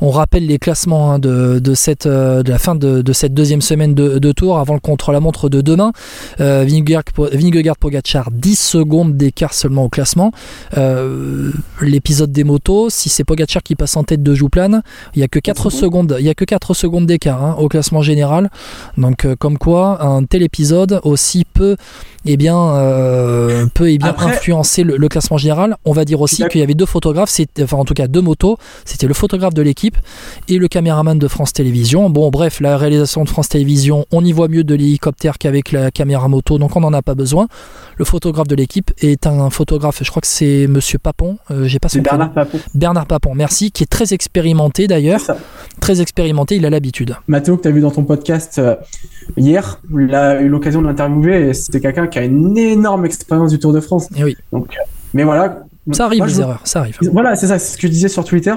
On rappelle les classements hein, de, de, cette, euh, de la fin de, de cette deuxième semaine de, de tour avant le contre-la-montre de demain. Euh, Vingegaard, Pogacar 10 secondes d'écart seulement au classement. Euh, L'épisode des motos, si c'est Pogacar qui passe en tête de Jouplane, il n'y a que 4 secondes, il y a que 4 secondes d'écart hein, au classement général. Donc euh, comme quoi un tel épisode aussi peut eh bien, euh, peut eh bien influencer le, le, classement général. On va dire aussi qu'il y avait deux photographes, enfin en tout cas deux motos. C'était le photographe de l'équipe et le caméraman de France Télévisions. Bon, bref, la réalisation de France Télévisions, on y voit mieux de l'hélicoptère qu'avec la caméra moto, donc on n'en a pas besoin. Le photographe de l'équipe est un photographe, je crois que c'est Monsieur Papon, euh, j'ai pas son Bernard Papon. Bernard Papon, merci, qui est très expérimenté d'ailleurs. Très expérimenté, il a l'habitude. Mathéo, que tu as vu dans ton podcast euh, hier, il a eu l'occasion de l'interviewer c'était quelqu'un qui a une énorme expérience du Tour de France. Et oui. Donc, mais voilà. Ça arrive, les erreurs, ça arrive. Voilà, c'est ça, c'est ce que je disais sur Twitter.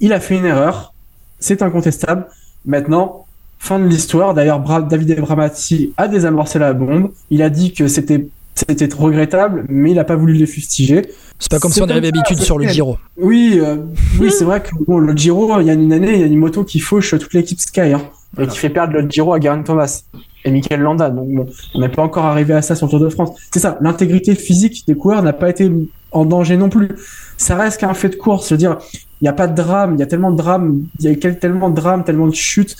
Il a fait une erreur, c'est incontestable. Maintenant, fin de l'histoire. D'ailleurs, David Abramati a désamorcé la bombe. Il a dit que c'était c'était regrettable, mais il n'a pas voulu les fustiger. C'est pas comme si on avait l'habitude sur le Giro. Oui, euh, oui, c'est vrai que bon, le Giro, il y a une année, il y a une moto qui fauche toute l'équipe Sky hein, et qui fait perdre le Giro à Garen Thomas et Michael Landa. Donc bon, on n'est pas encore arrivé à ça sur le Tour de France. C'est ça, l'intégrité physique des coureurs n'a pas été en danger non plus. Ça reste qu'un fait de course. Je veux dire, n'y a pas de drame, il y a tellement de drame, il y a tellement de drame, tellement de chutes,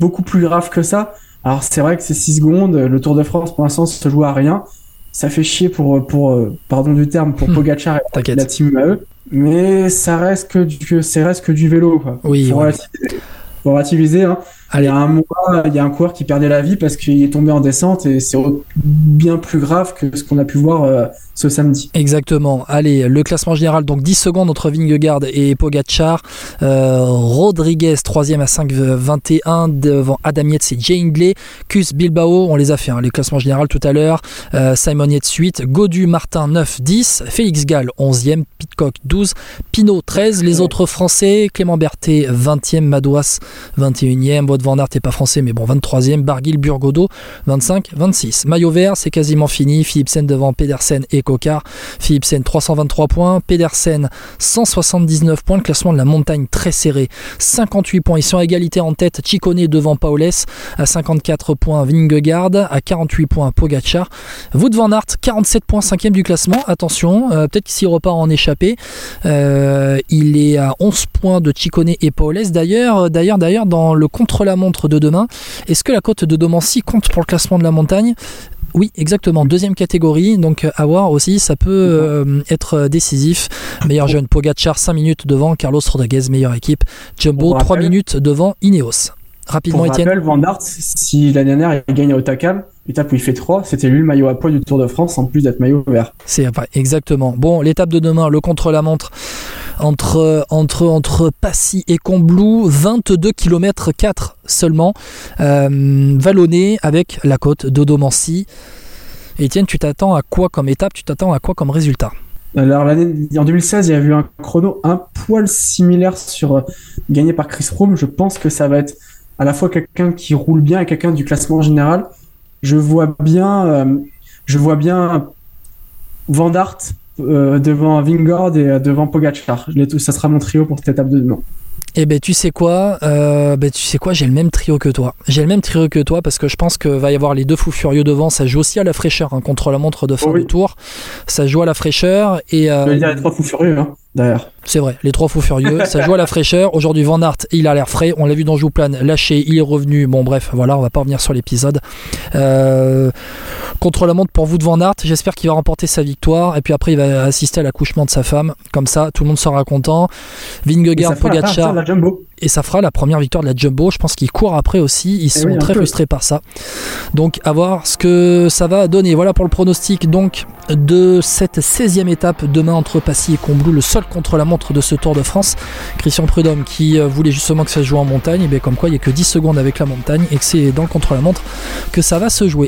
beaucoup plus grave que ça. Alors c'est vrai que c'est 6 secondes, le Tour de France pour l'instant se joue à rien. Ça fait chier pour, pour pardon du terme, pour Pogacar et la team AE. Mais ça reste que du, ça reste que du vélo. Quoi. Oui, faut, oui. Relativiser, faut relativiser. Hein. Il y a un mois, il y a un coureur qui perdait la vie parce qu'il est tombé en descente et c'est bien plus grave que ce qu'on a pu voir euh, ce samedi. Exactement. Allez, le classement général, donc 10 secondes entre Vingegaard et Pogacar. Euh, Rodriguez, 3 à 5,21 devant Adam Yates et Jay Hindley. Cus Bilbao, on les a fait, hein, les classements généraux tout à l'heure. Euh, Simon Yates 8, Godu Martin 9, 10, Félix Gall 11e, Pitcock 12, Pinot 13, les autres français, Clément Berthet 20e, Madouas 21e, Wout van Aert n'est pas français mais bon 23e, Barguil Burgodo 25, 26. Maillot vert, c'est quasiment fini, Philipsen devant Pedersen et Cocard. Philipsen 323 points, Pedersen 179 points, le classement de la montagne très serré, 58 points. Ils sont à égalité en tête, Chicone devant Paules à 54 points, Vingegaard à 48 points, Pogacar. Wout van Aert 47 points, 5 du classement. Attention, euh, peut-être qu'il s'y repart en échappé. Euh, il est à 11 points de Chicone et Paules. D'ailleurs, d'ailleurs, d'ailleurs, dans le contre-la-montre de demain, est-ce que la côte de Domancy compte pour le classement de la montagne? Oui, exactement. Deuxième catégorie, donc à voir aussi, ça peut euh, être décisif. Meilleur jeune Pogacar, 5 minutes devant Carlos Rodriguez, meilleure équipe. Jumbo, 3 minutes devant Ineos. Rapidement, Pour Étienne. rappel, Van Aert, si l'année dernière il gagne à Otakam, l'étape où il fait 3, c'était lui le maillot à poids du Tour de France en plus d'être maillot vert. C'est exactement. Bon, l'étape de demain, le contre-la-montre entre, entre, entre Passy et Combloux, 22 km 4 seulement, euh, vallonné avec la côte d'Odomancy. Etienne, tu t'attends à quoi comme étape? Tu t'attends à quoi comme résultat? Alors l'année en 2016, il y a eu un chrono un poil similaire sur gagné par Chris Froome. Je pense que ça va être à la fois quelqu'un qui roule bien et quelqu'un du classement général. Je vois bien, euh, je vois bien Van euh, devant Vingard et euh, devant Pogacar. Ça sera mon trio pour cette étape de demain. Eh ben tu sais quoi, euh, ben tu sais quoi, j'ai le même trio que toi. J'ai le même trio que toi parce que je pense que va y avoir les deux fous furieux devant. Ça joue aussi à la fraîcheur hein, contre la montre de fin Oh oui. de tour. Ça joue à la fraîcheur et euh, dire les trois fous furieux, hein, d'ailleurs. c'est vrai, les trois fous furieux. ça joue à la fraîcheur. Aujourd'hui Van Aert, il a l'air frais. On l'a vu dans Jouplane, lâché, il est revenu. Bon bref, voilà, on va pas revenir sur l'épisode. Euh, contre la montre pour vous de Van Aert. J'espère qu'il va remporter sa victoire et puis après il va assister à l'accouchement de sa femme. Comme ça, tout le monde sera content. Vingegaard, Pogacar et ça fera la première victoire de la Jumbo. Je pense qu'ils courent après aussi. Ils sont oui, un très peu. frustrés par ça. Donc à voir ce que ça va donner. Voilà pour le pronostic donc de cette 16e étape demain entre Passy et Combloux, le seul contre la montre de ce Tour de France. Christian Prudhomme qui euh, voulait justement que ça se joue en montagne, et bien comme quoi il n'y a que 10 secondes avec la montagne et que c'est dans le contre la montre que ça va se jouer.